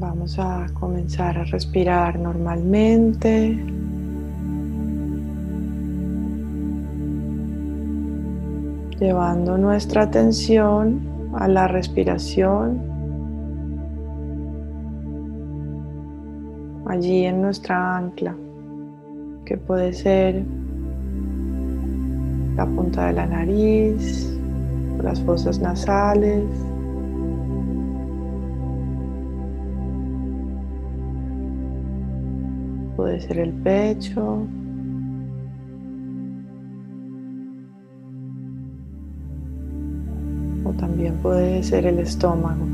Vamos a comenzar a respirar normalmente. Llevando nuestra atención a la respiración allí en nuestra ancla, que puede ser la punta de la nariz, las fosas nasales, puede ser el pecho, o también puede ser el estómago.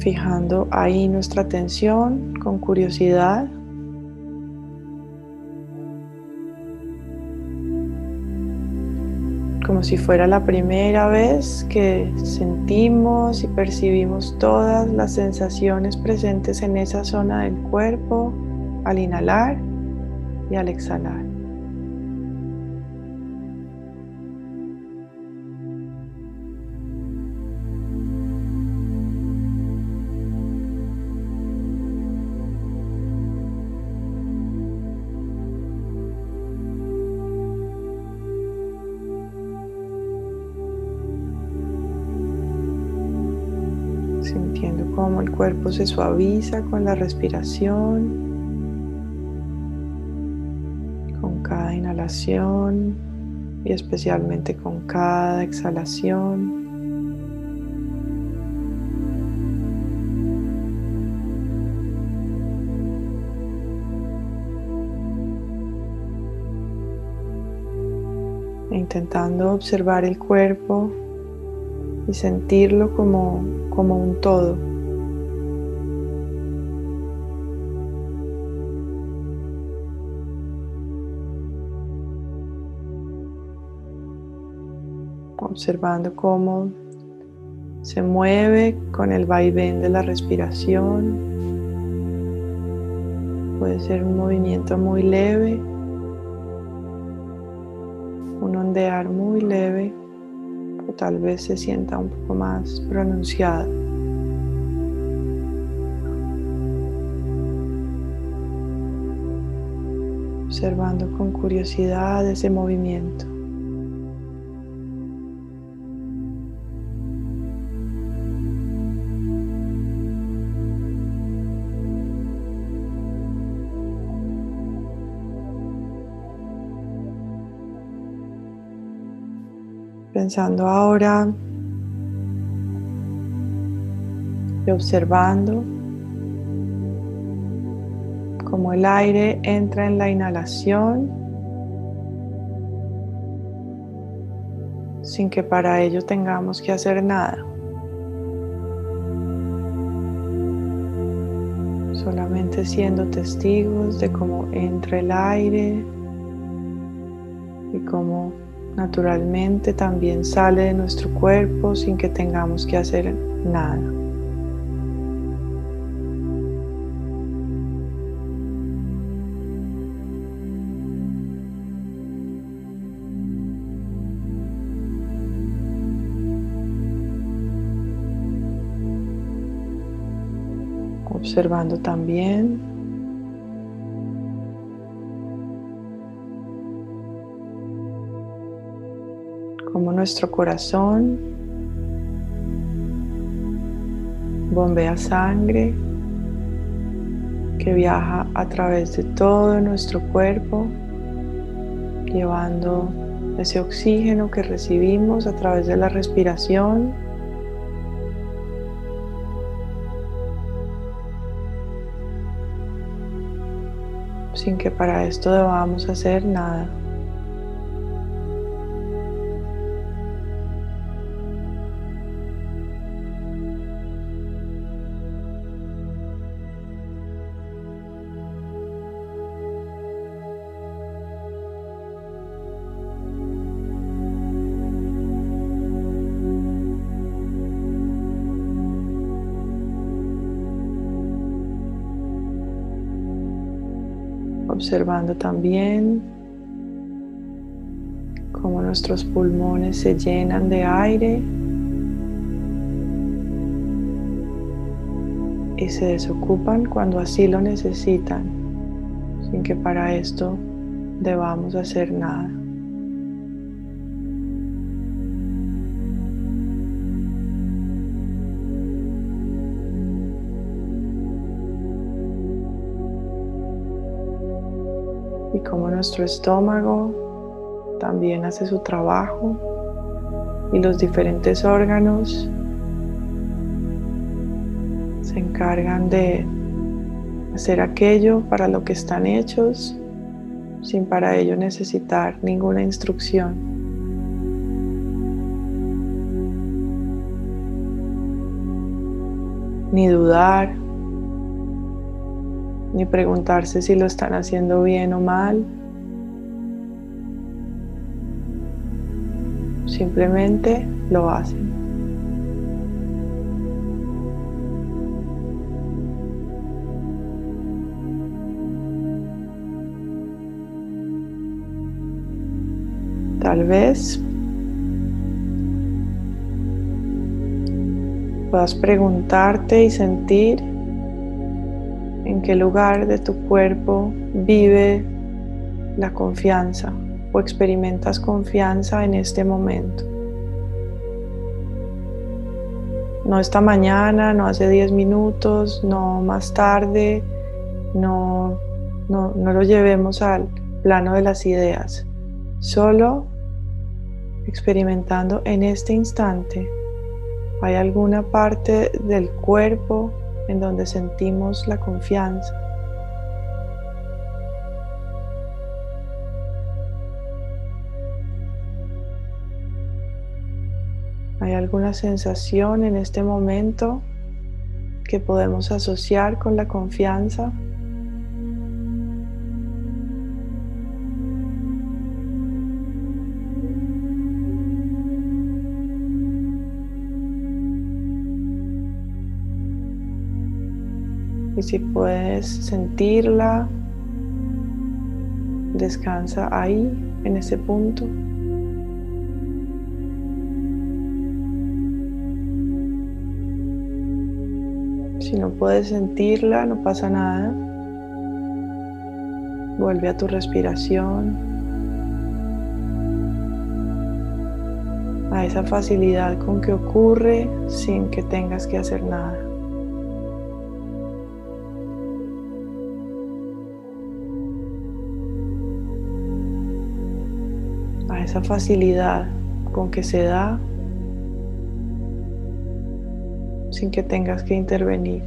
fijando ahí nuestra atención con curiosidad. Como si fuera la primera vez que sentimos y percibimos todas las sensaciones presentes en esa zona del cuerpo al inhalar y al exhalar. Sintiendo cómo el cuerpo se suaviza con la respiración, con cada inhalación y especialmente con cada exhalación. E intentando observar el cuerpo y sentirlo como, como un todo. Observando cómo se mueve con el vaivén de la respiración. Puede ser un movimiento muy leve, un ondear muy leve tal vez se sienta un poco más pronunciada. Observando con curiosidad ese movimiento. Pensando ahora y observando cómo el aire entra en la inhalación sin que para ello tengamos que hacer nada. Solamente siendo testigos de cómo entra el aire y cómo naturalmente también sale de nuestro cuerpo sin que tengamos que hacer nada. Observando también como nuestro corazón bombea sangre que viaja a través de todo nuestro cuerpo, llevando ese oxígeno que recibimos a través de la respiración. sin que para esto debamos hacer nada. Observando también Cómo nuestros pulmones se llenan de aire y se desocupan cuando así lo necesitan, sin que para esto debamos hacer nada. Nuestro estómago también hace su trabajo y los diferentes órganos se encargan de hacer aquello para lo que están hechos sin para ello necesitar ninguna instrucción. Ni dudar, ni preguntarse si lo están haciendo bien o mal. Simplemente lo hacen. Tal vez puedas preguntarte y sentir en qué lugar de tu cuerpo vive la confianza o experimentas confianza en este momento. No esta mañana, no hace 10 minutos, no más tarde, no, no, no lo llevemos al plano de las ideas, solo experimentando en este instante, ¿hay alguna parte del cuerpo en donde sentimos la confianza? ¿Hay alguna sensación en este momento que podemos asociar con la confianza? Y si puedes sentirla, descansa ahí, en ese punto. Si no puedes sentirla, no pasa nada. Vuelve a tu respiración, a esa facilidad con que ocurre sin que tengas que hacer nada. esa facilidad con que se da sin que tengas que intervenir.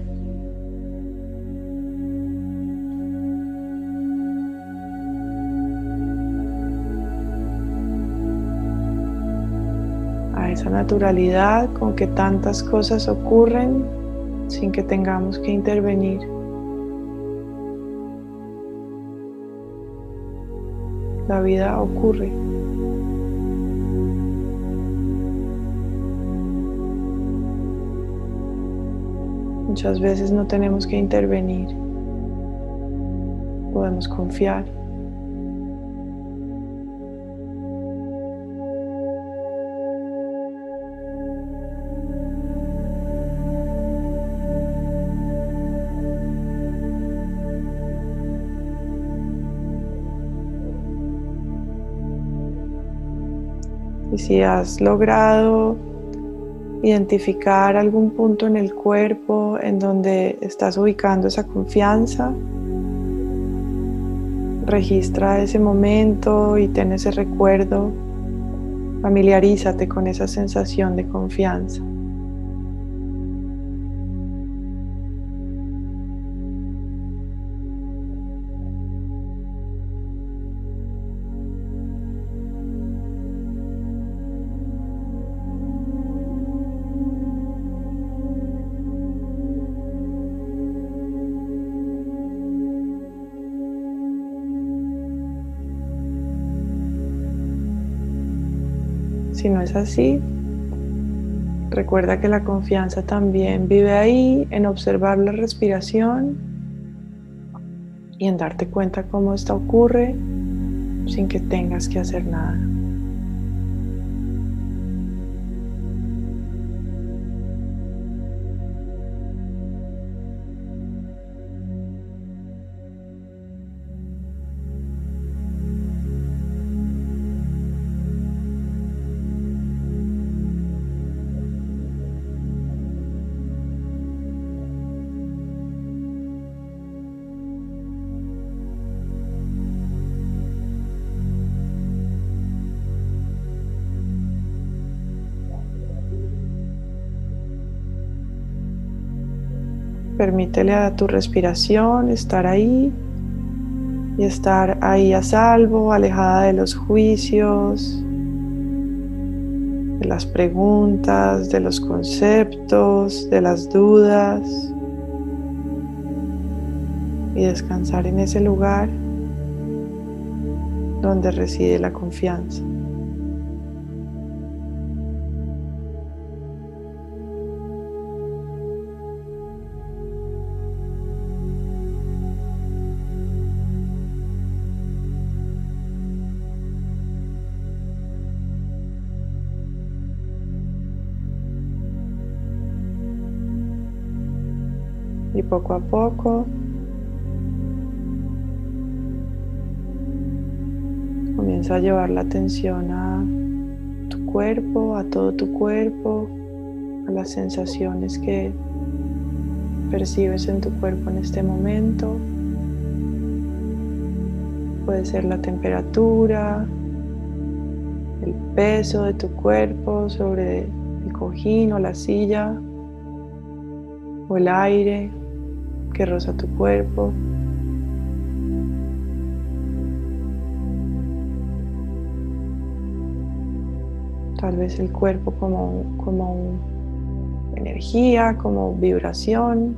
A esa naturalidad con que tantas cosas ocurren sin que tengamos que intervenir. La vida ocurre. Muchas veces no tenemos que intervenir. Podemos confiar. Y si has logrado identificar algún punto en el cuerpo en donde estás ubicando esa confianza. Registra ese momento y ten ese recuerdo. Familiarízate con esa sensación de confianza. Si no es así, recuerda que la confianza también vive ahí en observar la respiración y en darte cuenta cómo esto ocurre sin que tengas que hacer nada. Permítele a tu respiración estar ahí y estar ahí a salvo, alejada de los juicios, de las preguntas, de los conceptos, de las dudas y descansar en ese lugar donde reside la confianza. Poco a poco comienza a llevar la atención a tu cuerpo, a todo tu cuerpo, a las sensaciones que percibes en tu cuerpo en este momento. Puede ser la temperatura, el peso de tu cuerpo sobre el cojín o la silla, o el aire que roza tu cuerpo. Tal vez el cuerpo como, como energía, como vibración.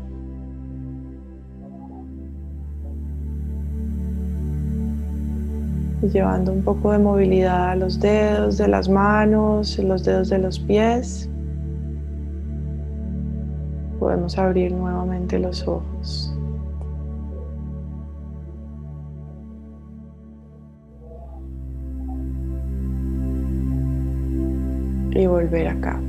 Llevando un poco de movilidad a los dedos de las manos, los dedos de los pies podemos abrir nuevamente los ojos. Y volver acá.